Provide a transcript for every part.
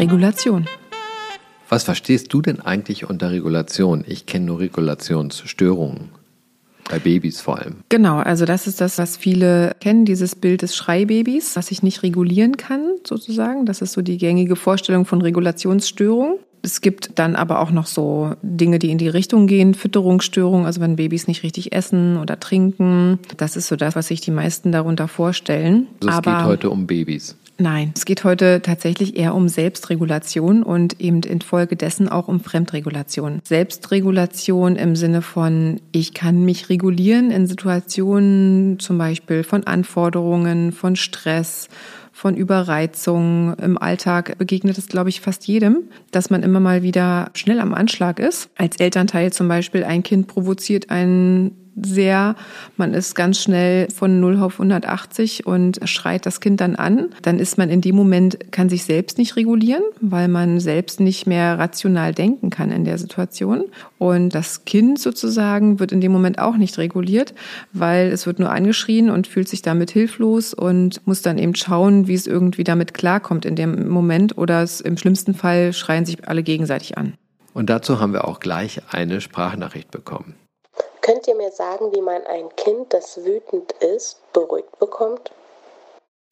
Regulation. Was verstehst du denn eigentlich unter Regulation? Ich kenne nur Regulationsstörungen. Bei Babys vor allem. Genau, also das ist das, was viele kennen, dieses Bild des Schreibabys, was ich nicht regulieren kann, sozusagen. Das ist so die gängige Vorstellung von Regulationsstörung. Es gibt dann aber auch noch so Dinge, die in die Richtung gehen, Fütterungsstörungen, also wenn Babys nicht richtig essen oder trinken. Das ist so das, was sich die meisten darunter vorstellen. Also es aber geht heute um Babys. Nein, es geht heute tatsächlich eher um Selbstregulation und eben infolgedessen auch um Fremdregulation. Selbstregulation im Sinne von, ich kann mich regulieren in Situationen zum Beispiel von Anforderungen, von Stress, von Überreizung. Im Alltag begegnet es, glaube ich, fast jedem, dass man immer mal wieder schnell am Anschlag ist. Als Elternteil zum Beispiel ein Kind provoziert einen sehr. Man ist ganz schnell von 0 auf 180 und schreit das Kind dann an. Dann ist man in dem Moment, kann sich selbst nicht regulieren, weil man selbst nicht mehr rational denken kann in der Situation. Und das Kind sozusagen wird in dem Moment auch nicht reguliert, weil es wird nur angeschrien und fühlt sich damit hilflos und muss dann eben schauen, wie es irgendwie damit klarkommt in dem Moment oder es im schlimmsten Fall schreien sich alle gegenseitig an. Und dazu haben wir auch gleich eine Sprachnachricht bekommen. Könnt ihr mir sagen, wie man ein Kind, das wütend ist, beruhigt bekommt?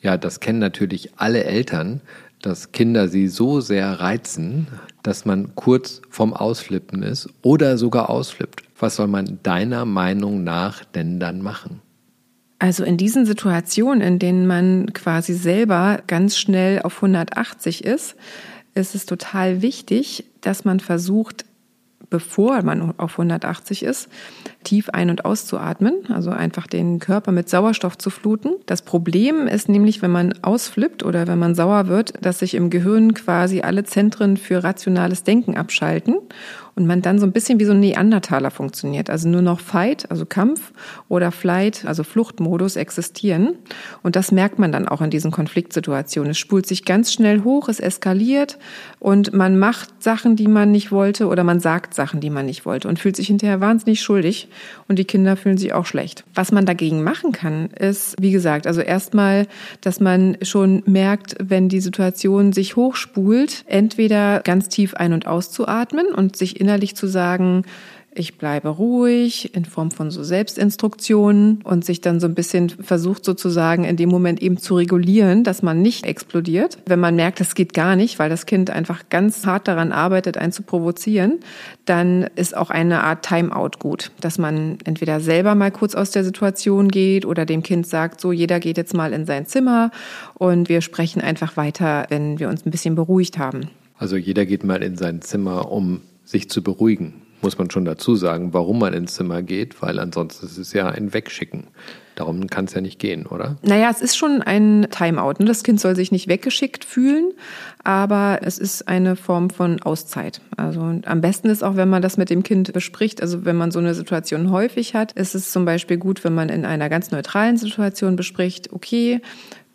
Ja, das kennen natürlich alle Eltern, dass Kinder sie so sehr reizen, dass man kurz vorm Ausflippen ist oder sogar ausflippt. Was soll man deiner Meinung nach denn dann machen? Also in diesen Situationen, in denen man quasi selber ganz schnell auf 180 ist, ist es total wichtig, dass man versucht, bevor man auf 180 ist, tief ein- und auszuatmen, also einfach den Körper mit Sauerstoff zu fluten. Das Problem ist nämlich, wenn man ausflippt oder wenn man sauer wird, dass sich im Gehirn quasi alle Zentren für rationales Denken abschalten und man dann so ein bisschen wie so ein Neandertaler funktioniert. Also nur noch Fight, also Kampf oder Flight, also Fluchtmodus existieren. Und das merkt man dann auch in diesen Konfliktsituationen. Es spult sich ganz schnell hoch, es eskaliert und man macht Sachen, die man nicht wollte oder man sagt Sachen, die man nicht wollte und fühlt sich hinterher wahnsinnig schuldig und die Kinder fühlen sich auch schlecht. Was man dagegen machen kann, ist, wie gesagt, also erstmal, dass man schon merkt, wenn die Situation sich hochspult, entweder ganz tief ein- und auszuatmen und sich in innerlich zu sagen, ich bleibe ruhig in Form von so Selbstinstruktionen und sich dann so ein bisschen versucht sozusagen in dem Moment eben zu regulieren, dass man nicht explodiert. Wenn man merkt, das geht gar nicht, weil das Kind einfach ganz hart daran arbeitet, einen zu provozieren, dann ist auch eine Art Timeout gut, dass man entweder selber mal kurz aus der Situation geht oder dem Kind sagt, so jeder geht jetzt mal in sein Zimmer und wir sprechen einfach weiter, wenn wir uns ein bisschen beruhigt haben. Also jeder geht mal in sein Zimmer, um sich zu beruhigen, muss man schon dazu sagen, warum man ins Zimmer geht, weil ansonsten ist es ja ein Wegschicken. Darum kann es ja nicht gehen, oder? Naja, es ist schon ein Timeout. Ne? Das Kind soll sich nicht weggeschickt fühlen, aber es ist eine Form von Auszeit. Also am besten ist auch, wenn man das mit dem Kind bespricht. Also wenn man so eine Situation häufig hat, ist es zum Beispiel gut, wenn man in einer ganz neutralen Situation bespricht, okay,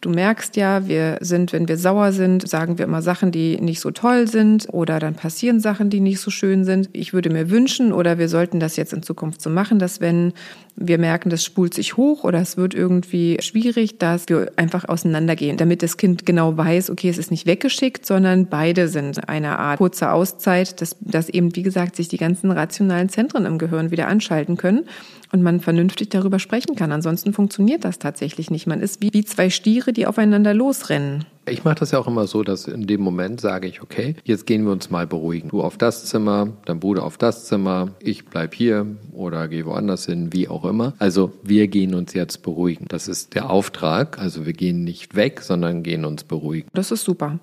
Du merkst ja, wir sind, wenn wir sauer sind, sagen wir immer Sachen, die nicht so toll sind oder dann passieren Sachen, die nicht so schön sind. Ich würde mir wünschen oder wir sollten das jetzt in Zukunft so machen, dass wenn wir merken, das spult sich hoch oder es wird irgendwie schwierig, dass wir einfach auseinandergehen, damit das Kind genau weiß, okay, es ist nicht weggeschickt, sondern beide sind eine Art kurze Auszeit, dass, dass eben, wie gesagt, sich die ganzen rationalen Zentren im Gehirn wieder anschalten können und man vernünftig darüber sprechen kann. Ansonsten funktioniert das tatsächlich nicht. Man ist wie, wie zwei Stiere, die aufeinander losrennen. Ich mache das ja auch immer so, dass in dem Moment sage ich, okay, jetzt gehen wir uns mal beruhigen. Du auf das Zimmer, dein Bruder auf das Zimmer, ich bleib hier oder gehe woanders hin, wie auch immer. Also wir gehen uns jetzt beruhigen. Das ist der Auftrag. Also wir gehen nicht weg, sondern gehen uns beruhigen. Das ist super.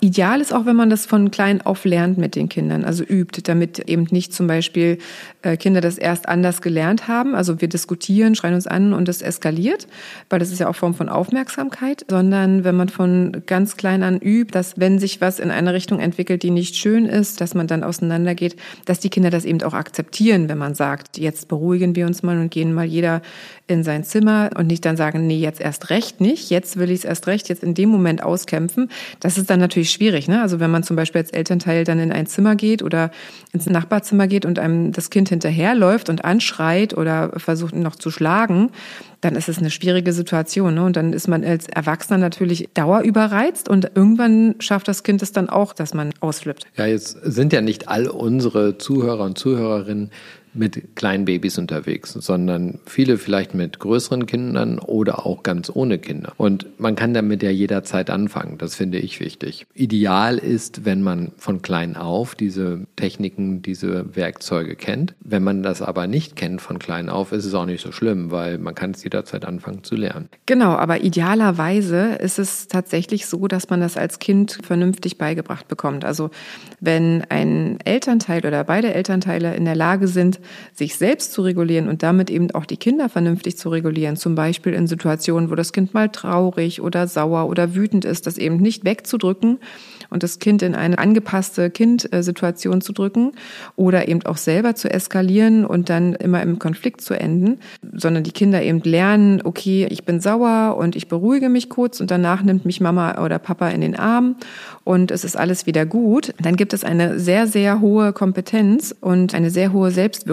Ideal ist auch, wenn man das von klein auf lernt mit den Kindern, also übt, damit eben nicht zum Beispiel äh, Kinder das erst anders gelernt haben. Also wir diskutieren, schreien uns an und es eskaliert, weil das ist ja auch Form von Aufmerksamkeit, sondern wenn man von ganz klein an übt, dass wenn sich was in eine Richtung entwickelt, die nicht schön ist, dass man dann auseinandergeht, dass die Kinder das eben auch akzeptieren, wenn man sagt, jetzt beruhigen wir uns mal und gehen mal jeder in sein Zimmer und nicht dann sagen, nee, jetzt erst recht nicht, jetzt will ich es erst recht, jetzt in dem Moment auskämpfen. Das ist dann natürlich schwierig. Ne? Also wenn man zum Beispiel als Elternteil dann in ein Zimmer geht oder ins Nachbarzimmer geht und einem das Kind hinterherläuft und anschreit oder versucht ihn noch zu schlagen, dann ist es eine schwierige Situation. Ne? Und dann ist man als Erwachsener natürlich dauerüberreizt und irgendwann schafft das Kind es dann auch, dass man ausflippt. Ja, jetzt sind ja nicht all unsere Zuhörer und Zuhörerinnen mit kleinen Babys unterwegs, sondern viele vielleicht mit größeren Kindern oder auch ganz ohne Kinder. Und man kann damit ja jederzeit anfangen. Das finde ich wichtig. Ideal ist, wenn man von klein auf diese Techniken, diese Werkzeuge kennt. Wenn man das aber nicht kennt von klein auf, ist es auch nicht so schlimm, weil man kann es jederzeit anfangen zu lernen. Genau, aber idealerweise ist es tatsächlich so, dass man das als Kind vernünftig beigebracht bekommt. Also wenn ein Elternteil oder beide Elternteile in der Lage sind, sich selbst zu regulieren und damit eben auch die Kinder vernünftig zu regulieren. Zum Beispiel in Situationen, wo das Kind mal traurig oder sauer oder wütend ist, das eben nicht wegzudrücken und das Kind in eine angepasste Kind-Situation zu drücken oder eben auch selber zu eskalieren und dann immer im Konflikt zu enden, sondern die Kinder eben lernen, okay, ich bin sauer und ich beruhige mich kurz und danach nimmt mich Mama oder Papa in den Arm und es ist alles wieder gut. Dann gibt es eine sehr, sehr hohe Kompetenz und eine sehr hohe Selbstwirksamkeit,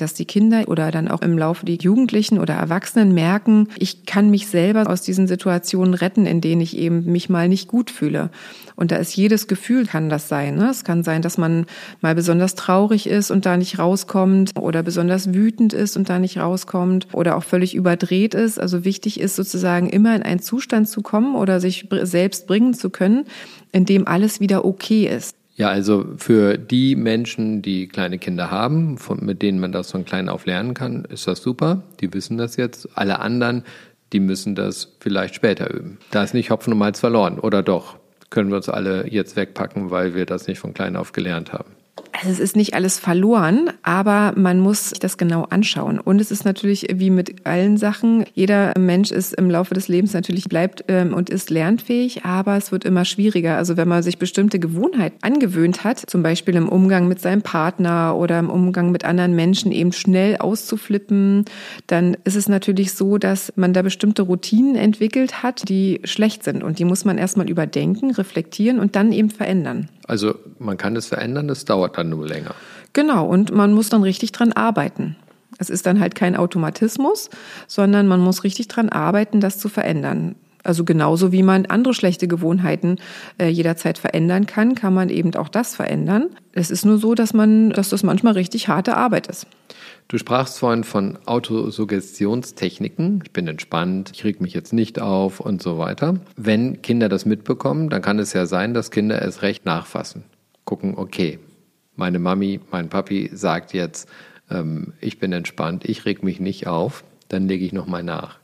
dass die Kinder oder dann auch im Laufe die Jugendlichen oder Erwachsenen merken, ich kann mich selber aus diesen Situationen retten, in denen ich eben mich mal nicht gut fühle. Und da ist jedes Gefühl kann das sein. Ne? Es kann sein, dass man mal besonders traurig ist und da nicht rauskommt oder besonders wütend ist und da nicht rauskommt oder auch völlig überdreht ist. Also wichtig ist sozusagen immer in einen Zustand zu kommen oder sich selbst bringen zu können, in dem alles wieder okay ist. Ja, also für die Menschen, die kleine Kinder haben, von, mit denen man das von klein auf lernen kann, ist das super. Die wissen das jetzt. Alle anderen, die müssen das vielleicht später üben. Da ist nicht Hopfen und Malz verloren, oder doch? können wir uns alle jetzt wegpacken, weil wir das nicht von klein auf gelernt haben. Also es ist nicht alles verloren, aber man muss sich das genau anschauen. Und es ist natürlich wie mit allen Sachen, jeder Mensch ist im Laufe des Lebens natürlich bleibt ähm, und ist lernfähig, aber es wird immer schwieriger. Also wenn man sich bestimmte Gewohnheiten angewöhnt hat, zum Beispiel im Umgang mit seinem Partner oder im Umgang mit anderen Menschen eben schnell auszuflippen, dann ist es natürlich so, dass man da bestimmte Routinen entwickelt hat, die schlecht sind. Und die muss man erstmal überdenken, reflektieren und dann eben verändern. Also man kann es verändern, es dauert dann nur länger. Genau, und man muss dann richtig dran arbeiten. Es ist dann halt kein Automatismus, sondern man muss richtig dran arbeiten, das zu verändern. Also genauso wie man andere schlechte Gewohnheiten äh, jederzeit verändern kann, kann man eben auch das verändern. Es ist nur so, dass man, dass das manchmal richtig harte Arbeit ist. Du sprachst vorhin von Autosuggestionstechniken. Ich bin entspannt, ich reg mich jetzt nicht auf und so weiter. Wenn Kinder das mitbekommen, dann kann es ja sein, dass Kinder es recht nachfassen. Gucken, okay, meine Mami, mein Papi sagt jetzt, ähm, ich bin entspannt, ich reg mich nicht auf, dann lege ich nochmal nach.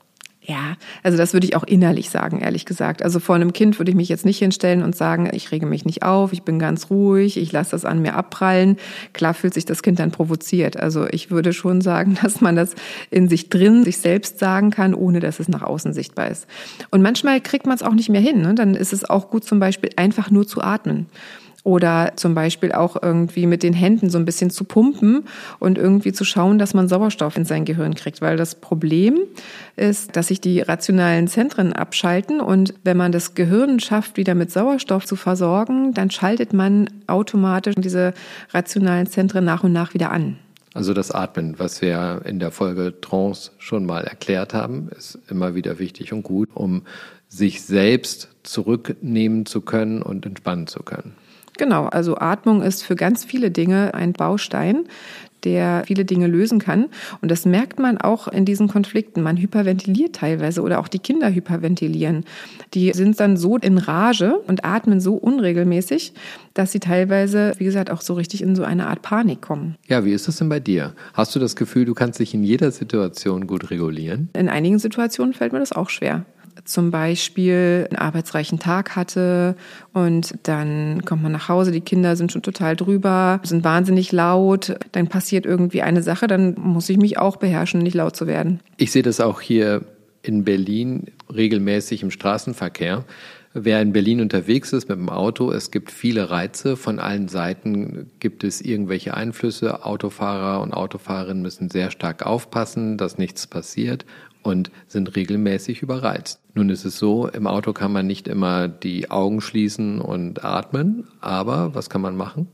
Ja, also das würde ich auch innerlich sagen, ehrlich gesagt. Also vor einem Kind würde ich mich jetzt nicht hinstellen und sagen, ich rege mich nicht auf, ich bin ganz ruhig, ich lasse das an mir abprallen. Klar fühlt sich das Kind dann provoziert. Also ich würde schon sagen, dass man das in sich drin sich selbst sagen kann, ohne dass es nach außen sichtbar ist. Und manchmal kriegt man es auch nicht mehr hin. Ne? Dann ist es auch gut, zum Beispiel einfach nur zu atmen oder zum Beispiel auch irgendwie mit den Händen so ein bisschen zu pumpen und irgendwie zu schauen, dass man Sauerstoff in sein Gehirn kriegt. Weil das Problem ist, dass sich die rationalen Zentren abschalten und wenn man das Gehirn schafft, wieder mit Sauerstoff zu versorgen, dann schaltet man automatisch diese rationalen Zentren nach und nach wieder an. Also das Atmen, was wir in der Folge Trance schon mal erklärt haben, ist immer wieder wichtig und gut, um sich selbst zurücknehmen zu können und entspannen zu können. Genau, also Atmung ist für ganz viele Dinge ein Baustein, der viele Dinge lösen kann. Und das merkt man auch in diesen Konflikten. Man hyperventiliert teilweise oder auch die Kinder hyperventilieren. Die sind dann so in Rage und atmen so unregelmäßig, dass sie teilweise, wie gesagt, auch so richtig in so eine Art Panik kommen. Ja, wie ist das denn bei dir? Hast du das Gefühl, du kannst dich in jeder Situation gut regulieren? In einigen Situationen fällt mir das auch schwer zum Beispiel einen arbeitsreichen Tag hatte und dann kommt man nach Hause, die Kinder sind schon total drüber, sind wahnsinnig laut, dann passiert irgendwie eine Sache, dann muss ich mich auch beherrschen, nicht laut zu werden. Ich sehe das auch hier in Berlin regelmäßig im Straßenverkehr. Wer in Berlin unterwegs ist mit dem Auto, es gibt viele Reize. Von allen Seiten gibt es irgendwelche Einflüsse. Autofahrer und Autofahrerinnen müssen sehr stark aufpassen, dass nichts passiert und sind regelmäßig überreizt. Nun ist es so, im Auto kann man nicht immer die Augen schließen und atmen, aber was kann man machen?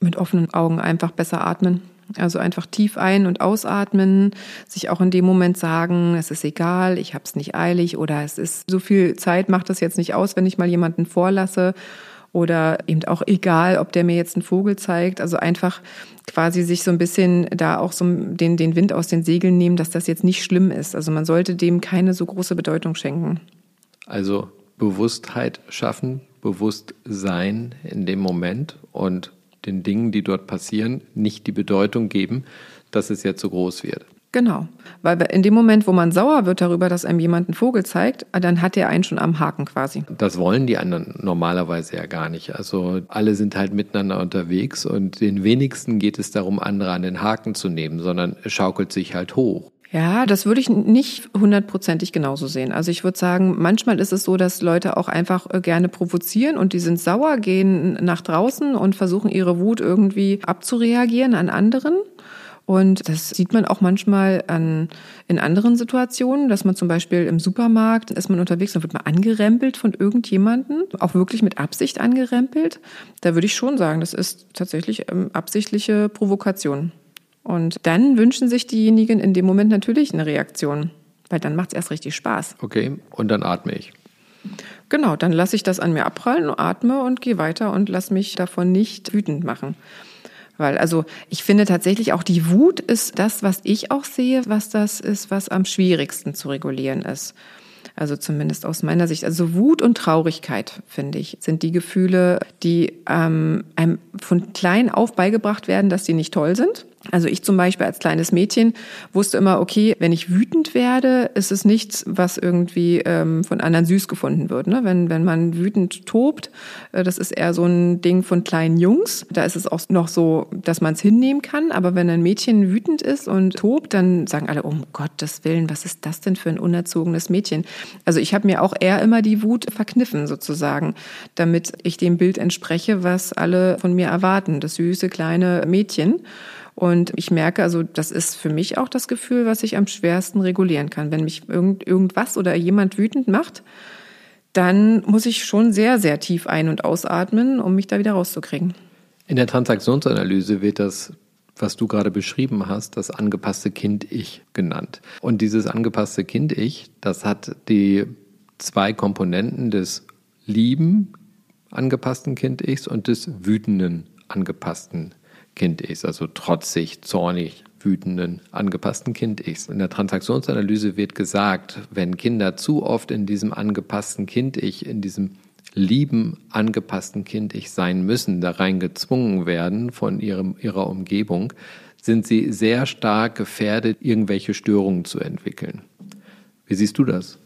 Mit offenen Augen einfach besser atmen. Also einfach tief ein- und ausatmen, sich auch in dem Moment sagen, es ist egal, ich habe es nicht eilig oder es ist so viel Zeit macht das jetzt nicht aus, wenn ich mal jemanden vorlasse oder eben auch egal, ob der mir jetzt einen Vogel zeigt. Also einfach quasi sich so ein bisschen da auch so den, den Wind aus den Segeln nehmen, dass das jetzt nicht schlimm ist. Also man sollte dem keine so große Bedeutung schenken. Also Bewusstheit schaffen, bewusst sein in dem Moment und den Dingen, die dort passieren, nicht die Bedeutung geben, dass es jetzt so groß wird. Genau, weil in dem Moment, wo man sauer wird darüber, dass einem jemand einen Vogel zeigt, dann hat er einen schon am Haken quasi. Das wollen die anderen normalerweise ja gar nicht. Also alle sind halt miteinander unterwegs und den wenigsten geht es darum, andere an den Haken zu nehmen, sondern schaukelt sich halt hoch. Ja, das würde ich nicht hundertprozentig genauso sehen. Also ich würde sagen, manchmal ist es so, dass Leute auch einfach äh, gerne provozieren und die sind sauer, gehen nach draußen und versuchen ihre Wut irgendwie abzureagieren an anderen. Und das sieht man auch manchmal an, in anderen Situationen, dass man zum Beispiel im Supermarkt ist man unterwegs, dann wird man angerempelt von irgendjemanden, auch wirklich mit Absicht angerempelt. Da würde ich schon sagen, das ist tatsächlich ähm, absichtliche Provokation. Und dann wünschen sich diejenigen in dem Moment natürlich eine Reaktion, weil dann macht es erst richtig Spaß. Okay, und dann atme ich. Genau, dann lasse ich das an mir abprallen, atme und gehe weiter und lasse mich davon nicht wütend machen. Weil, also ich finde tatsächlich auch die Wut ist das, was ich auch sehe, was das ist, was am schwierigsten zu regulieren ist. Also zumindest aus meiner Sicht. Also Wut und Traurigkeit, finde ich, sind die Gefühle, die ähm, einem von klein auf beigebracht werden, dass die nicht toll sind. Also ich zum Beispiel als kleines Mädchen wusste immer, okay, wenn ich wütend werde, ist es nichts, was irgendwie ähm, von anderen süß gefunden wird. Ne? Wenn, wenn man wütend tobt, äh, das ist eher so ein Ding von kleinen Jungs. Da ist es auch noch so, dass man es hinnehmen kann. Aber wenn ein Mädchen wütend ist und tobt, dann sagen alle, um Gottes Willen, was ist das denn für ein unerzogenes Mädchen? Also ich habe mir auch eher immer die Wut verkniffen sozusagen, damit ich dem Bild entspreche, was alle von mir erwarten. Das süße kleine Mädchen. Und ich merke, also das ist für mich auch das Gefühl, was ich am schwersten regulieren kann. Wenn mich irgend, irgendwas oder jemand wütend macht, dann muss ich schon sehr, sehr tief ein- und ausatmen, um mich da wieder rauszukriegen. In der Transaktionsanalyse wird das, was du gerade beschrieben hast, das angepasste Kind-Ich genannt. Und dieses angepasste Kind-Ich, das hat die zwei Komponenten des lieben angepassten Kind-Ichs und des wütenden angepassten Kind-Ichs, also trotzig, zornig, wütenden, angepassten Kind-Ichs. In der Transaktionsanalyse wird gesagt, wenn Kinder zu oft in diesem angepassten Kind-Ich, in diesem lieben, angepassten Kind-Ich sein müssen, da rein gezwungen werden von ihrem, ihrer Umgebung, sind sie sehr stark gefährdet, irgendwelche Störungen zu entwickeln. Wie siehst du das?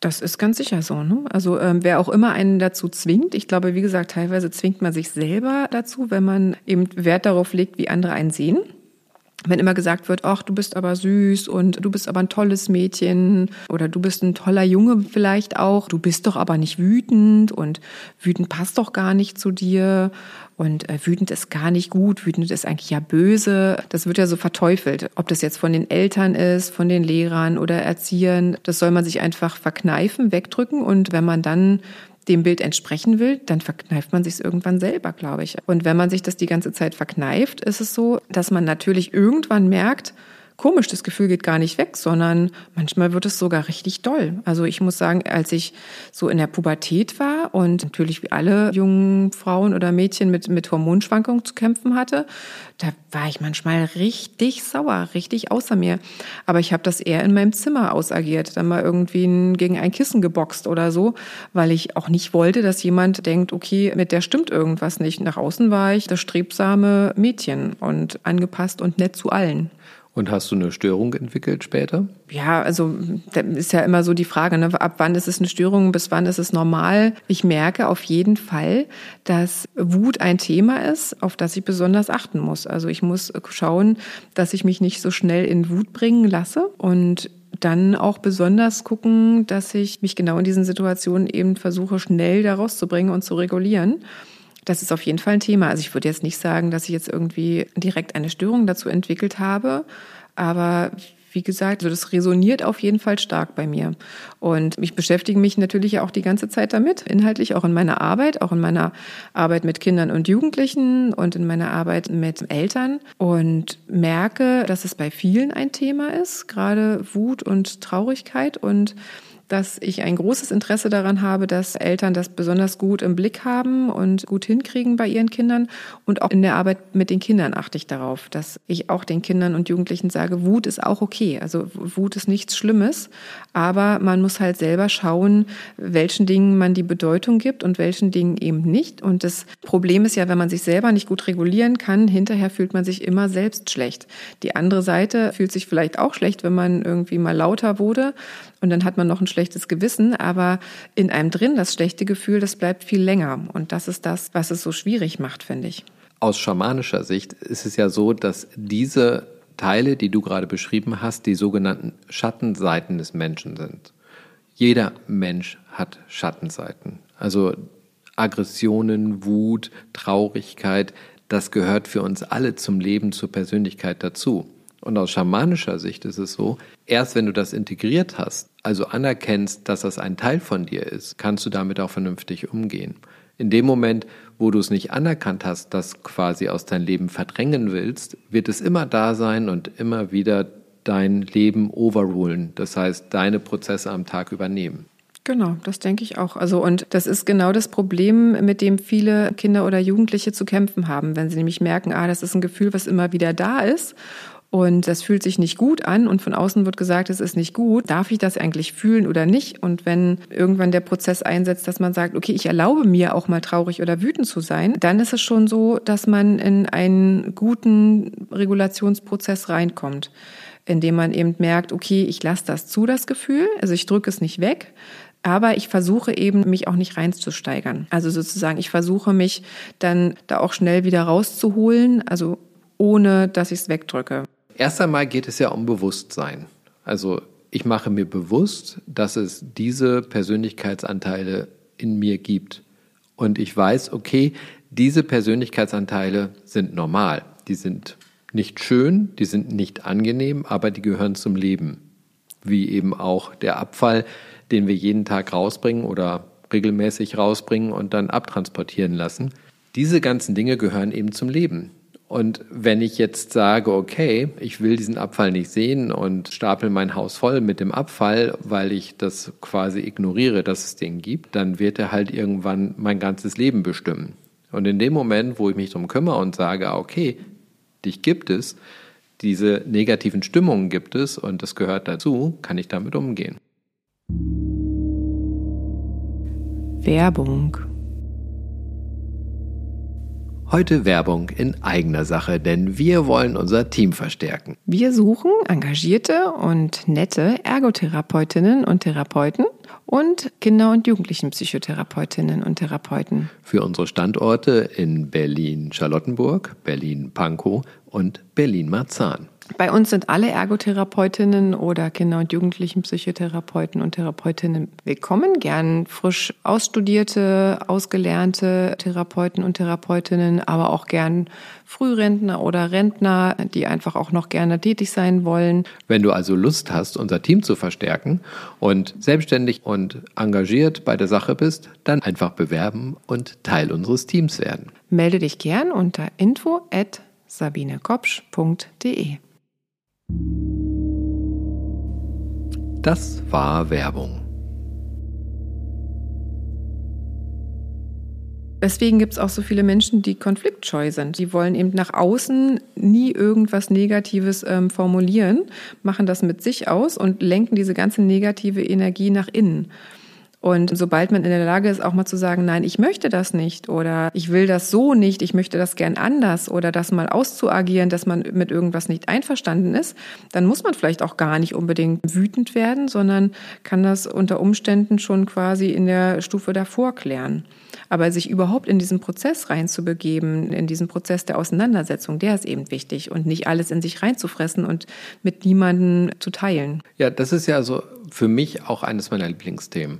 Das ist ganz sicher so. Ne? Also ähm, wer auch immer einen dazu zwingt, ich glaube, wie gesagt, teilweise zwingt man sich selber dazu, wenn man eben Wert darauf legt, wie andere einen sehen. Wenn immer gesagt wird, ach, du bist aber süß und du bist aber ein tolles Mädchen oder du bist ein toller Junge vielleicht auch, du bist doch aber nicht wütend und wütend passt doch gar nicht zu dir und äh, wütend ist gar nicht gut, wütend ist eigentlich ja böse. Das wird ja so verteufelt. Ob das jetzt von den Eltern ist, von den Lehrern oder Erziehern, das soll man sich einfach verkneifen, wegdrücken. Und wenn man dann dem Bild entsprechen will, dann verkneift man sich es irgendwann selber, glaube ich. Und wenn man sich das die ganze Zeit verkneift, ist es so, dass man natürlich irgendwann merkt, komisch, das Gefühl geht gar nicht weg, sondern manchmal wird es sogar richtig doll. Also ich muss sagen, als ich so in der Pubertät war und natürlich wie alle jungen Frauen oder Mädchen mit, mit Hormonschwankungen zu kämpfen hatte, da war ich manchmal richtig sauer, richtig außer mir. Aber ich habe das eher in meinem Zimmer ausagiert, dann mal irgendwie gegen ein Kissen geboxt oder so, weil ich auch nicht wollte, dass jemand denkt, okay, mit der stimmt irgendwas nicht. Nach außen war ich das strebsame Mädchen und angepasst und nett zu allen. Und hast du eine Störung entwickelt später? Ja, also ist ja immer so die Frage, ne, ab wann ist es eine Störung, bis wann ist es normal. Ich merke auf jeden Fall, dass Wut ein Thema ist, auf das ich besonders achten muss. Also ich muss schauen, dass ich mich nicht so schnell in Wut bringen lasse und dann auch besonders gucken, dass ich mich genau in diesen Situationen eben versuche, schnell da rauszubringen und zu regulieren. Das ist auf jeden Fall ein Thema. Also ich würde jetzt nicht sagen, dass ich jetzt irgendwie direkt eine Störung dazu entwickelt habe, aber wie gesagt, also das resoniert auf jeden Fall stark bei mir. Und ich beschäftige mich natürlich auch die ganze Zeit damit, inhaltlich auch in meiner Arbeit, auch in meiner Arbeit mit Kindern und Jugendlichen und in meiner Arbeit mit Eltern und merke, dass es bei vielen ein Thema ist, gerade Wut und Traurigkeit und dass ich ein großes Interesse daran habe, dass Eltern das besonders gut im Blick haben und gut hinkriegen bei ihren Kindern. Und auch in der Arbeit mit den Kindern achte ich darauf, dass ich auch den Kindern und Jugendlichen sage, Wut ist auch okay. Also Wut ist nichts Schlimmes, aber man muss halt selber schauen, welchen Dingen man die Bedeutung gibt und welchen Dingen eben nicht. Und das Problem ist ja, wenn man sich selber nicht gut regulieren kann, hinterher fühlt man sich immer selbst schlecht. Die andere Seite fühlt sich vielleicht auch schlecht, wenn man irgendwie mal lauter wurde und dann hat man noch ein schlechtes Gewissen, aber in einem drin das schlechte Gefühl, das bleibt viel länger und das ist das, was es so schwierig macht, finde ich. Aus schamanischer Sicht ist es ja so, dass diese Teile, die du gerade beschrieben hast, die sogenannten Schattenseiten des Menschen sind. Jeder Mensch hat Schattenseiten. Also Aggressionen, Wut, Traurigkeit, das gehört für uns alle zum Leben, zur Persönlichkeit dazu. Und aus schamanischer Sicht ist es so, erst wenn du das integriert hast, also anerkennst, dass das ein Teil von dir ist, kannst du damit auch vernünftig umgehen. In dem Moment, wo du es nicht anerkannt hast, das quasi aus deinem Leben verdrängen willst, wird es immer da sein und immer wieder dein Leben overrulen. Das heißt, deine Prozesse am Tag übernehmen. Genau, das denke ich auch. Also und das ist genau das Problem, mit dem viele Kinder oder Jugendliche zu kämpfen haben, wenn sie nämlich merken, ah, das ist ein Gefühl, was immer wieder da ist und das fühlt sich nicht gut an und von außen wird gesagt, es ist nicht gut. Darf ich das eigentlich fühlen oder nicht? Und wenn irgendwann der Prozess einsetzt, dass man sagt, okay, ich erlaube mir auch mal traurig oder wütend zu sein, dann ist es schon so, dass man in einen guten Regulationsprozess reinkommt, indem man eben merkt, okay, ich lasse das zu, das Gefühl, also ich drücke es nicht weg, aber ich versuche eben, mich auch nicht reinzusteigern. Also sozusagen, ich versuche mich dann da auch schnell wieder rauszuholen, also ohne dass ich es wegdrücke. Erst einmal geht es ja um Bewusstsein. Also ich mache mir bewusst, dass es diese Persönlichkeitsanteile in mir gibt. Und ich weiß, okay, diese Persönlichkeitsanteile sind normal. Die sind nicht schön, die sind nicht angenehm, aber die gehören zum Leben. Wie eben auch der Abfall, den wir jeden Tag rausbringen oder regelmäßig rausbringen und dann abtransportieren lassen. Diese ganzen Dinge gehören eben zum Leben. Und wenn ich jetzt sage, okay, ich will diesen Abfall nicht sehen und stapel mein Haus voll mit dem Abfall, weil ich das quasi ignoriere, dass es den gibt, dann wird er halt irgendwann mein ganzes Leben bestimmen. Und in dem Moment, wo ich mich darum kümmere und sage, okay, dich gibt es, diese negativen Stimmungen gibt es und das gehört dazu, kann ich damit umgehen. Werbung Heute Werbung in eigener Sache, denn wir wollen unser Team verstärken. Wir suchen engagierte und nette Ergotherapeutinnen und Therapeuten und Kinder- und Jugendlichenpsychotherapeutinnen und Therapeuten. Für unsere Standorte in Berlin-Charlottenburg, Berlin-Pankow und Berlin-Marzahn. Bei uns sind alle Ergotherapeutinnen oder Kinder- und Jugendlichenpsychotherapeuten und Therapeutinnen willkommen. Gern frisch ausstudierte, ausgelernte Therapeuten und Therapeutinnen, aber auch gern Frührentner oder Rentner, die einfach auch noch gerne tätig sein wollen. Wenn du also Lust hast, unser Team zu verstärken und selbstständig und engagiert bei der Sache bist, dann einfach bewerben und Teil unseres Teams werden. Melde dich gern unter info at sabinekopsch.de. Das war Werbung. Deswegen gibt es auch so viele Menschen, die konfliktscheu sind. Die wollen eben nach außen nie irgendwas Negatives ähm, formulieren, machen das mit sich aus und lenken diese ganze negative Energie nach innen. Und sobald man in der Lage ist, auch mal zu sagen, nein, ich möchte das nicht oder ich will das so nicht, ich möchte das gern anders oder das mal auszuagieren, dass man mit irgendwas nicht einverstanden ist, dann muss man vielleicht auch gar nicht unbedingt wütend werden, sondern kann das unter Umständen schon quasi in der Stufe davor klären. Aber sich überhaupt in diesen Prozess reinzubegeben, in diesen Prozess der Auseinandersetzung, der ist eben wichtig und nicht alles in sich reinzufressen und mit niemandem zu teilen. Ja, das ist ja so für mich auch eines meiner Lieblingsthemen.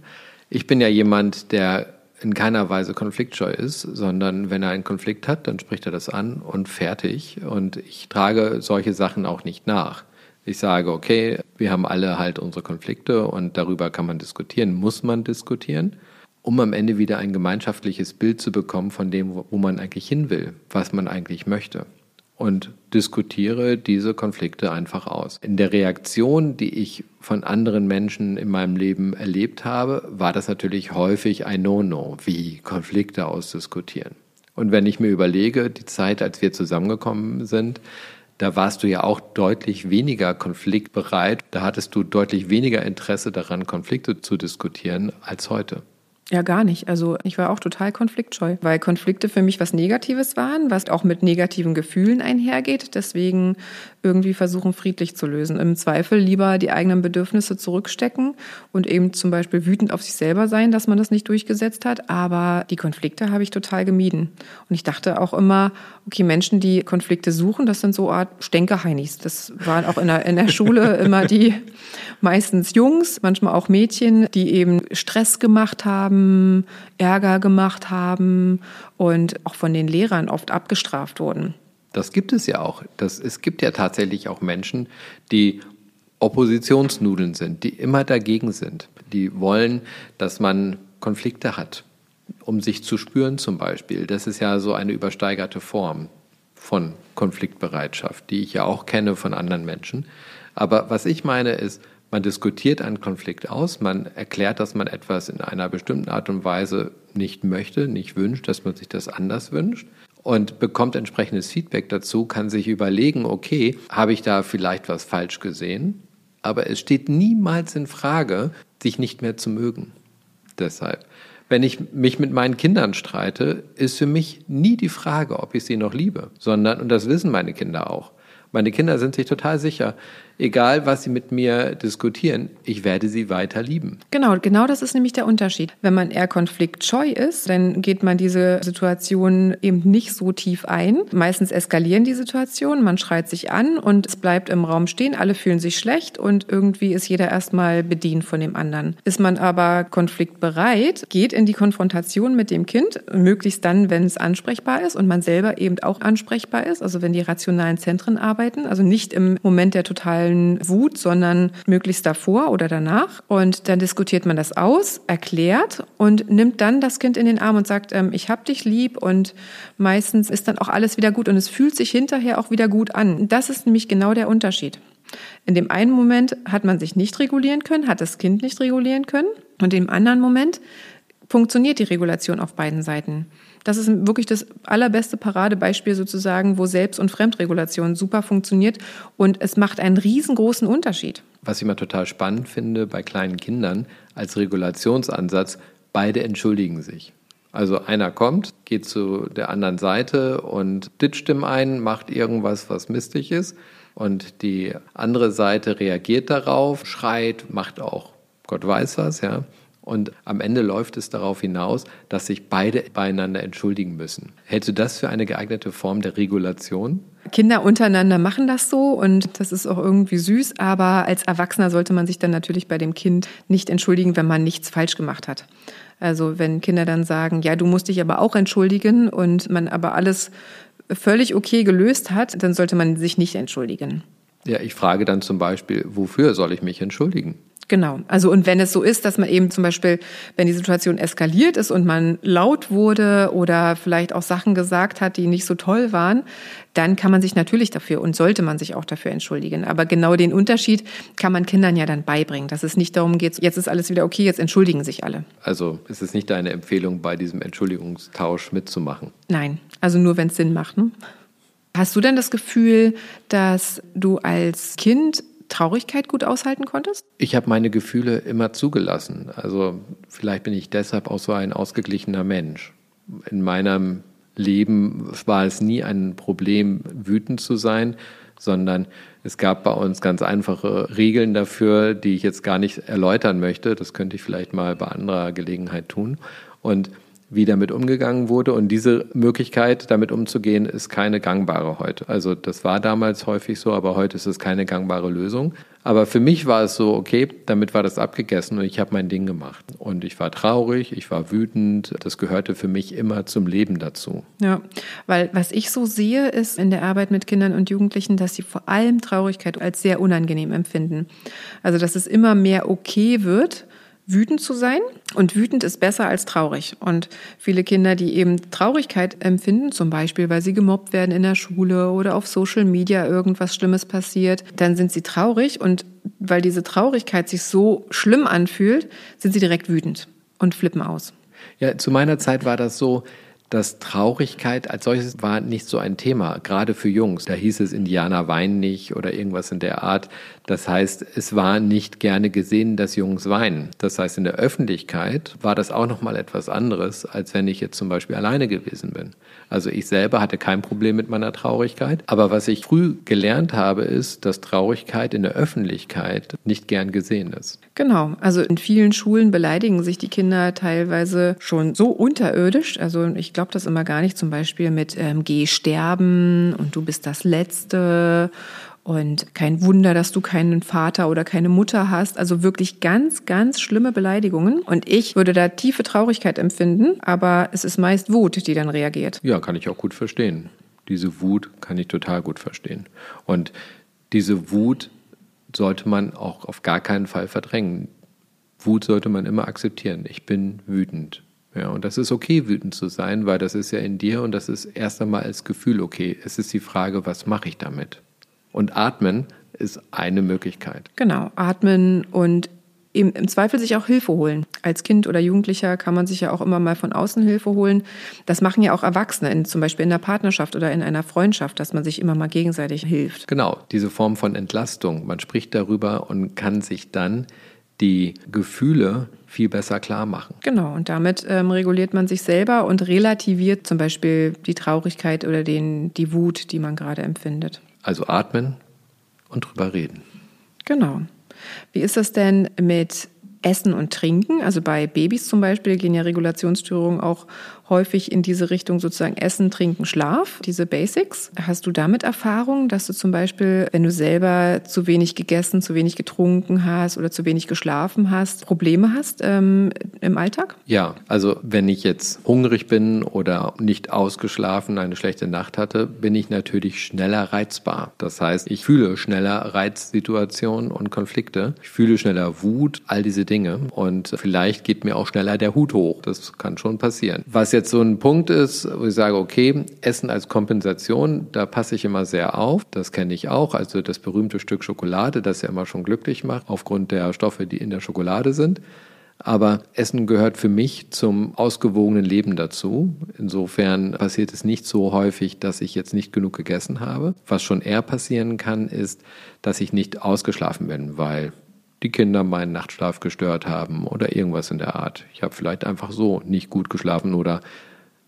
Ich bin ja jemand, der in keiner Weise konfliktscheu ist, sondern wenn er einen Konflikt hat, dann spricht er das an und fertig. Und ich trage solche Sachen auch nicht nach. Ich sage, okay, wir haben alle halt unsere Konflikte und darüber kann man diskutieren, muss man diskutieren, um am Ende wieder ein gemeinschaftliches Bild zu bekommen von dem, wo man eigentlich hin will, was man eigentlich möchte und diskutiere diese Konflikte einfach aus. In der Reaktion, die ich von anderen Menschen in meinem Leben erlebt habe, war das natürlich häufig ein No-No, wie Konflikte ausdiskutieren. Und wenn ich mir überlege, die Zeit, als wir zusammengekommen sind, da warst du ja auch deutlich weniger konfliktbereit, da hattest du deutlich weniger Interesse daran, Konflikte zu diskutieren als heute. Ja, gar nicht. Also ich war auch total konfliktscheu, weil Konflikte für mich was Negatives waren, was auch mit negativen Gefühlen einhergeht. Deswegen irgendwie versuchen, friedlich zu lösen. Im Zweifel lieber die eigenen Bedürfnisse zurückstecken und eben zum Beispiel wütend auf sich selber sein, dass man das nicht durchgesetzt hat. Aber die Konflikte habe ich total gemieden. Und ich dachte auch immer, okay, Menschen, die Konflikte suchen, das sind so Art Stänkeheinis. Das waren auch in der, in der Schule immer die meistens Jungs, manchmal auch Mädchen, die eben Stress gemacht haben haben, Ärger gemacht haben und auch von den Lehrern oft abgestraft wurden. Das gibt es ja auch. Das, es gibt ja tatsächlich auch Menschen, die Oppositionsnudeln sind, die immer dagegen sind. Die wollen, dass man Konflikte hat, um sich zu spüren zum Beispiel. Das ist ja so eine übersteigerte Form von Konfliktbereitschaft, die ich ja auch kenne von anderen Menschen. Aber was ich meine ist, man diskutiert einen Konflikt aus, man erklärt, dass man etwas in einer bestimmten Art und Weise nicht möchte, nicht wünscht, dass man sich das anders wünscht und bekommt entsprechendes Feedback dazu, kann sich überlegen, okay, habe ich da vielleicht was falsch gesehen? Aber es steht niemals in Frage, sich nicht mehr zu mögen. Deshalb. Wenn ich mich mit meinen Kindern streite, ist für mich nie die Frage, ob ich sie noch liebe, sondern, und das wissen meine Kinder auch, meine Kinder sind sich total sicher, egal was sie mit mir diskutieren, ich werde sie weiter lieben. Genau, genau das ist nämlich der Unterschied. Wenn man eher konfliktscheu ist, dann geht man diese Situation eben nicht so tief ein. Meistens eskalieren die Situationen, man schreit sich an und es bleibt im Raum stehen, alle fühlen sich schlecht und irgendwie ist jeder erstmal bedient von dem anderen. Ist man aber konfliktbereit, geht in die Konfrontation mit dem Kind, möglichst dann, wenn es ansprechbar ist und man selber eben auch ansprechbar ist, also wenn die rationalen Zentren arbeiten, also nicht im Moment der totalen totalen Wut, sondern möglichst davor oder danach. Und dann diskutiert man das aus, erklärt und nimmt dann das Kind in den Arm und sagt, ähm, ich hab dich lieb und meistens ist dann auch alles wieder gut und es fühlt sich hinterher auch wieder gut an. Das ist nämlich genau der Unterschied. In dem einen Moment hat man sich nicht regulieren können, hat das Kind nicht regulieren können und im anderen Moment funktioniert die Regulation auf beiden Seiten. Das ist wirklich das allerbeste Paradebeispiel sozusagen, wo Selbst- und Fremdregulation super funktioniert und es macht einen riesengroßen Unterschied. Was ich immer total spannend finde bei kleinen Kindern als Regulationsansatz, beide entschuldigen sich. Also einer kommt, geht zu der anderen Seite und ditcht ihm ein, macht irgendwas, was mistig ist. Und die andere Seite reagiert darauf, schreit, macht auch Gott weiß was, ja. Und am Ende läuft es darauf hinaus, dass sich beide beieinander entschuldigen müssen. Hältst du das für eine geeignete Form der Regulation? Kinder untereinander machen das so und das ist auch irgendwie süß, aber als Erwachsener sollte man sich dann natürlich bei dem Kind nicht entschuldigen, wenn man nichts falsch gemacht hat. Also wenn Kinder dann sagen, ja, du musst dich aber auch entschuldigen und man aber alles völlig okay gelöst hat, dann sollte man sich nicht entschuldigen. Ja, ich frage dann zum Beispiel, wofür soll ich mich entschuldigen? Genau. Also und wenn es so ist, dass man eben zum Beispiel, wenn die Situation eskaliert ist und man laut wurde oder vielleicht auch Sachen gesagt hat, die nicht so toll waren, dann kann man sich natürlich dafür und sollte man sich auch dafür entschuldigen. Aber genau den Unterschied kann man Kindern ja dann beibringen, dass es nicht darum geht, jetzt ist alles wieder okay, jetzt entschuldigen sich alle. Also ist es nicht deine Empfehlung, bei diesem Entschuldigungstausch mitzumachen? Nein, also nur wenn es Sinn macht. Ne? Hast du denn das Gefühl, dass du als Kind Traurigkeit gut aushalten konntest? Ich habe meine Gefühle immer zugelassen. Also vielleicht bin ich deshalb auch so ein ausgeglichener Mensch. In meinem Leben war es nie ein Problem, wütend zu sein, sondern es gab bei uns ganz einfache Regeln dafür, die ich jetzt gar nicht erläutern möchte. Das könnte ich vielleicht mal bei anderer Gelegenheit tun. Und wie damit umgegangen wurde. Und diese Möglichkeit, damit umzugehen, ist keine gangbare heute. Also das war damals häufig so, aber heute ist es keine gangbare Lösung. Aber für mich war es so, okay, damit war das abgegessen und ich habe mein Ding gemacht. Und ich war traurig, ich war wütend. Das gehörte für mich immer zum Leben dazu. Ja, weil was ich so sehe, ist in der Arbeit mit Kindern und Jugendlichen, dass sie vor allem Traurigkeit als sehr unangenehm empfinden. Also dass es immer mehr okay wird wütend zu sein. Und wütend ist besser als traurig. Und viele Kinder, die eben Traurigkeit empfinden, zum Beispiel, weil sie gemobbt werden in der Schule oder auf Social Media irgendwas Schlimmes passiert, dann sind sie traurig. Und weil diese Traurigkeit sich so schlimm anfühlt, sind sie direkt wütend und flippen aus. Ja, zu meiner Zeit war das so, dass Traurigkeit als solches war nicht so ein Thema, gerade für Jungs. Da hieß es, Indianer weinen nicht oder irgendwas in der Art. Das heißt, es war nicht gerne gesehen, dass Jungs weinen. Das heißt, in der Öffentlichkeit war das auch nochmal etwas anderes, als wenn ich jetzt zum Beispiel alleine gewesen bin. Also ich selber hatte kein Problem mit meiner Traurigkeit. Aber was ich früh gelernt habe, ist, dass Traurigkeit in der Öffentlichkeit nicht gern gesehen ist. Genau. Also in vielen Schulen beleidigen sich die Kinder teilweise schon so unterirdisch. Also ich glaube das immer gar nicht. Zum Beispiel mit ähm, Geh sterben und du bist das Letzte und kein Wunder, dass du keinen Vater oder keine Mutter hast. Also wirklich ganz, ganz schlimme Beleidigungen. Und ich würde da tiefe Traurigkeit empfinden, aber es ist meist Wut, die dann reagiert. Ja, kann ich auch gut verstehen. Diese Wut kann ich total gut verstehen. Und diese Wut sollte man auch auf gar keinen Fall verdrängen. Wut sollte man immer akzeptieren. Ich bin wütend. Ja, und das ist okay, wütend zu sein, weil das ist ja in dir und das ist erst einmal als Gefühl okay. Es ist die Frage, was mache ich damit? Und atmen ist eine Möglichkeit. Genau, atmen und im, im Zweifel sich auch Hilfe holen. Als Kind oder Jugendlicher kann man sich ja auch immer mal von außen Hilfe holen. Das machen ja auch Erwachsene, in, zum Beispiel in der Partnerschaft oder in einer Freundschaft, dass man sich immer mal gegenseitig hilft. Genau, diese Form von Entlastung. Man spricht darüber und kann sich dann die Gefühle viel besser klar machen. Genau, und damit ähm, reguliert man sich selber und relativiert zum Beispiel die Traurigkeit oder den, die Wut, die man gerade empfindet. Also atmen und drüber reden. Genau. Wie ist das denn mit Essen und Trinken? Also bei Babys zum Beispiel gehen ja Regulationsstörungen auch häufig in diese Richtung sozusagen Essen, Trinken, Schlaf, diese Basics. Hast du damit Erfahrung, dass du zum Beispiel, wenn du selber zu wenig gegessen, zu wenig getrunken hast oder zu wenig geschlafen hast, Probleme hast ähm, im Alltag? Ja, also wenn ich jetzt hungrig bin oder nicht ausgeschlafen, eine schlechte Nacht hatte, bin ich natürlich schneller reizbar. Das heißt, ich fühle schneller Reizsituationen und Konflikte. Ich fühle schneller Wut, all diese Dinge. Und vielleicht geht mir auch schneller der Hut hoch. Das kann schon passieren. Was jetzt so ein Punkt ist, wo ich sage, okay, Essen als Kompensation, da passe ich immer sehr auf. Das kenne ich auch. Also das berühmte Stück Schokolade, das ja immer schon glücklich macht, aufgrund der Stoffe, die in der Schokolade sind. Aber Essen gehört für mich zum ausgewogenen Leben dazu. Insofern passiert es nicht so häufig, dass ich jetzt nicht genug gegessen habe. Was schon eher passieren kann, ist, dass ich nicht ausgeschlafen bin, weil die Kinder meinen Nachtschlaf gestört haben oder irgendwas in der Art. Ich habe vielleicht einfach so nicht gut geschlafen oder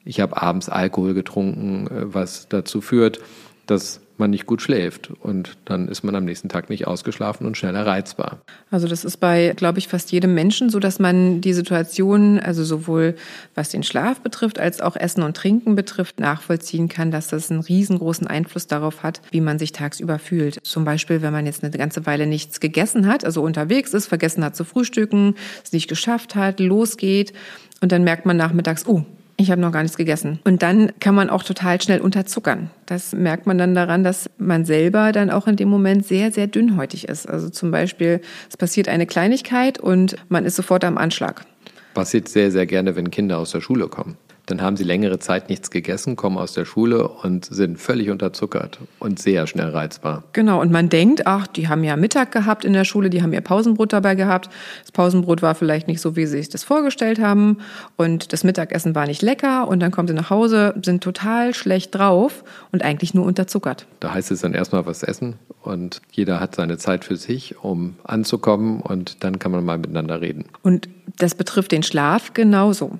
ich habe abends Alkohol getrunken, äh, was dazu führt, dass man nicht gut schläft und dann ist man am nächsten Tag nicht ausgeschlafen und schneller reizbar. Also das ist bei, glaube ich, fast jedem Menschen so, dass man die Situation, also sowohl was den Schlaf betrifft, als auch Essen und Trinken betrifft, nachvollziehen kann, dass das einen riesengroßen Einfluss darauf hat, wie man sich tagsüber fühlt. Zum Beispiel, wenn man jetzt eine ganze Weile nichts gegessen hat, also unterwegs ist, vergessen hat zu frühstücken, es nicht geschafft hat, losgeht und dann merkt man nachmittags, oh, ich habe noch gar nichts gegessen. Und dann kann man auch total schnell unterzuckern. Das merkt man dann daran, dass man selber dann auch in dem Moment sehr, sehr dünnhäutig ist. Also zum Beispiel, es passiert eine Kleinigkeit und man ist sofort am Anschlag. Passiert sehr, sehr gerne, wenn Kinder aus der Schule kommen. Dann haben sie längere Zeit nichts gegessen, kommen aus der Schule und sind völlig unterzuckert und sehr schnell reizbar. Genau, und man denkt, ach, die haben ja Mittag gehabt in der Schule, die haben ihr Pausenbrot dabei gehabt. Das Pausenbrot war vielleicht nicht so, wie sie sich das vorgestellt haben und das Mittagessen war nicht lecker und dann kommen sie nach Hause, sind total schlecht drauf und eigentlich nur unterzuckert. Da heißt es dann erstmal was essen und jeder hat seine Zeit für sich, um anzukommen und dann kann man mal miteinander reden. Und das betrifft den Schlaf genauso.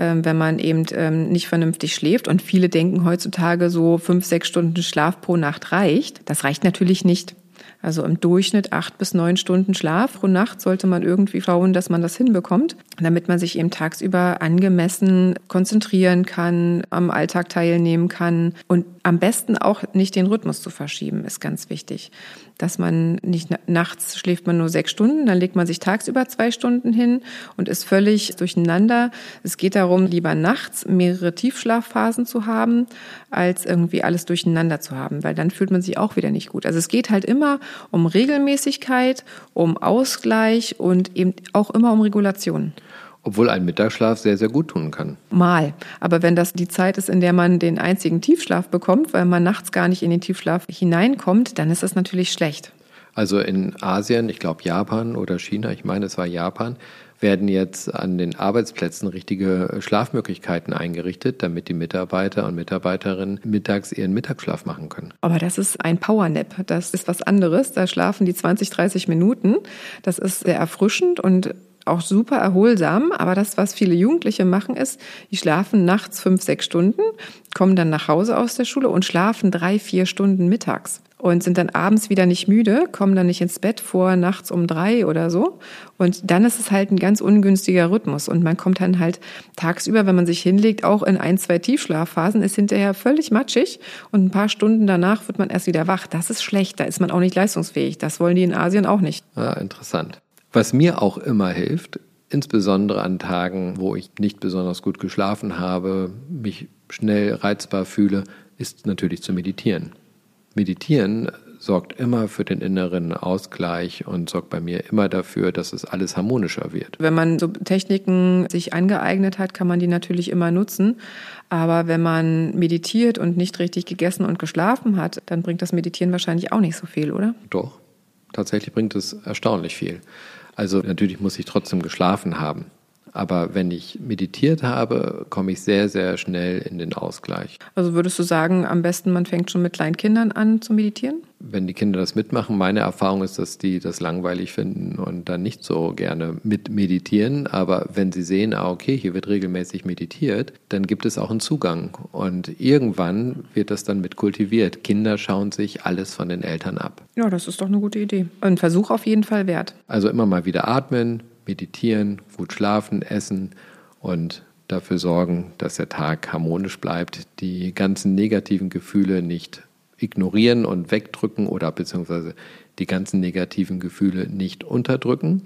Ähm, wenn man eben ähm, nicht vernünftig schläft. Und viele denken heutzutage so fünf, sechs Stunden Schlaf pro Nacht reicht. Das reicht natürlich nicht. Also im Durchschnitt acht bis neun Stunden Schlaf pro Nacht sollte man irgendwie schauen, dass man das hinbekommt, damit man sich eben tagsüber angemessen konzentrieren kann, am Alltag teilnehmen kann und am besten auch nicht den Rhythmus zu verschieben, ist ganz wichtig. Dass man nicht nachts schläft man nur sechs Stunden, dann legt man sich tagsüber zwei Stunden hin und ist völlig durcheinander. Es geht darum, lieber nachts mehrere Tiefschlafphasen zu haben, als irgendwie alles durcheinander zu haben, weil dann fühlt man sich auch wieder nicht gut. Also es geht halt immer um Regelmäßigkeit, um Ausgleich und eben auch immer um Regulation. Obwohl ein Mittagsschlaf sehr, sehr gut tun kann. Mal. Aber wenn das die Zeit ist, in der man den einzigen Tiefschlaf bekommt, weil man nachts gar nicht in den Tiefschlaf hineinkommt, dann ist das natürlich schlecht. Also in Asien, ich glaube Japan oder China, ich meine es war Japan, werden jetzt an den Arbeitsplätzen richtige Schlafmöglichkeiten eingerichtet, damit die Mitarbeiter und Mitarbeiterinnen mittags ihren Mittagsschlaf machen können. Aber das ist ein Powernap. Das ist was anderes. Da schlafen die 20, 30 Minuten. Das ist sehr erfrischend und auch super erholsam, aber das, was viele Jugendliche machen, ist, die schlafen nachts fünf, sechs Stunden, kommen dann nach Hause aus der Schule und schlafen drei, vier Stunden mittags und sind dann abends wieder nicht müde, kommen dann nicht ins Bett vor nachts um drei oder so. Und dann ist es halt ein ganz ungünstiger Rhythmus. Und man kommt dann halt tagsüber, wenn man sich hinlegt, auch in ein, zwei Tiefschlafphasen, ist hinterher völlig matschig und ein paar Stunden danach wird man erst wieder wach. Das ist schlecht, da ist man auch nicht leistungsfähig. Das wollen die in Asien auch nicht. Ah, interessant. Was mir auch immer hilft, insbesondere an Tagen, wo ich nicht besonders gut geschlafen habe, mich schnell reizbar fühle, ist natürlich zu meditieren. Meditieren sorgt immer für den inneren Ausgleich und sorgt bei mir immer dafür, dass es alles harmonischer wird. Wenn man so Techniken sich angeeignet hat, kann man die natürlich immer nutzen. Aber wenn man meditiert und nicht richtig gegessen und geschlafen hat, dann bringt das Meditieren wahrscheinlich auch nicht so viel, oder? Doch, tatsächlich bringt es erstaunlich viel. Also natürlich muss ich trotzdem geschlafen haben. Aber wenn ich meditiert habe, komme ich sehr, sehr schnell in den Ausgleich. Also würdest du sagen, am besten man fängt schon mit kleinen Kindern an zu meditieren? Wenn die Kinder das mitmachen, meine Erfahrung ist, dass die das langweilig finden und dann nicht so gerne mit meditieren. Aber wenn sie sehen, ah, okay, hier wird regelmäßig meditiert, dann gibt es auch einen Zugang. Und irgendwann wird das dann mit kultiviert. Kinder schauen sich alles von den Eltern ab. Ja, das ist doch eine gute Idee. Ein Versuch auf jeden Fall wert. Also immer mal wieder atmen, meditieren, gut schlafen, essen und dafür sorgen, dass der Tag harmonisch bleibt, die ganzen negativen Gefühle nicht ignorieren und wegdrücken oder beziehungsweise die ganzen negativen Gefühle nicht unterdrücken,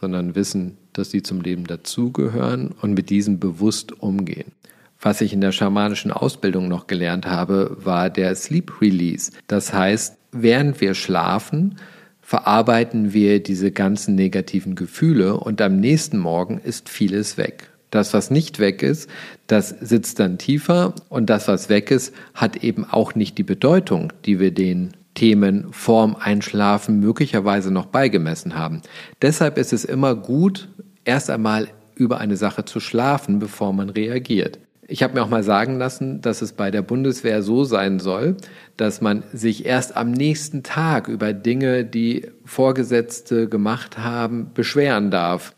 sondern wissen, dass sie zum Leben dazugehören und mit diesem bewusst umgehen. Was ich in der schamanischen Ausbildung noch gelernt habe, war der Sleep Release. Das heißt, während wir schlafen, verarbeiten wir diese ganzen negativen Gefühle und am nächsten Morgen ist vieles weg. Das, was nicht weg ist, das sitzt dann tiefer und das, was weg ist, hat eben auch nicht die Bedeutung, die wir den Themen vorm Einschlafen möglicherweise noch beigemessen haben. Deshalb ist es immer gut, erst einmal über eine Sache zu schlafen, bevor man reagiert. Ich habe mir auch mal sagen lassen, dass es bei der Bundeswehr so sein soll, dass man sich erst am nächsten Tag über Dinge, die Vorgesetzte gemacht haben, beschweren darf,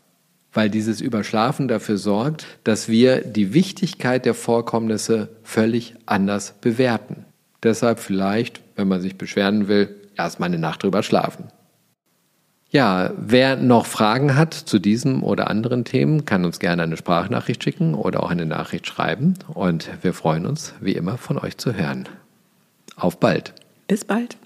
weil dieses Überschlafen dafür sorgt, dass wir die Wichtigkeit der Vorkommnisse völlig anders bewerten. Deshalb vielleicht, wenn man sich beschweren will, erst mal eine Nacht drüber schlafen. Ja, wer noch Fragen hat zu diesem oder anderen Themen, kann uns gerne eine Sprachnachricht schicken oder auch eine Nachricht schreiben. Und wir freuen uns, wie immer, von euch zu hören. Auf bald. Bis bald.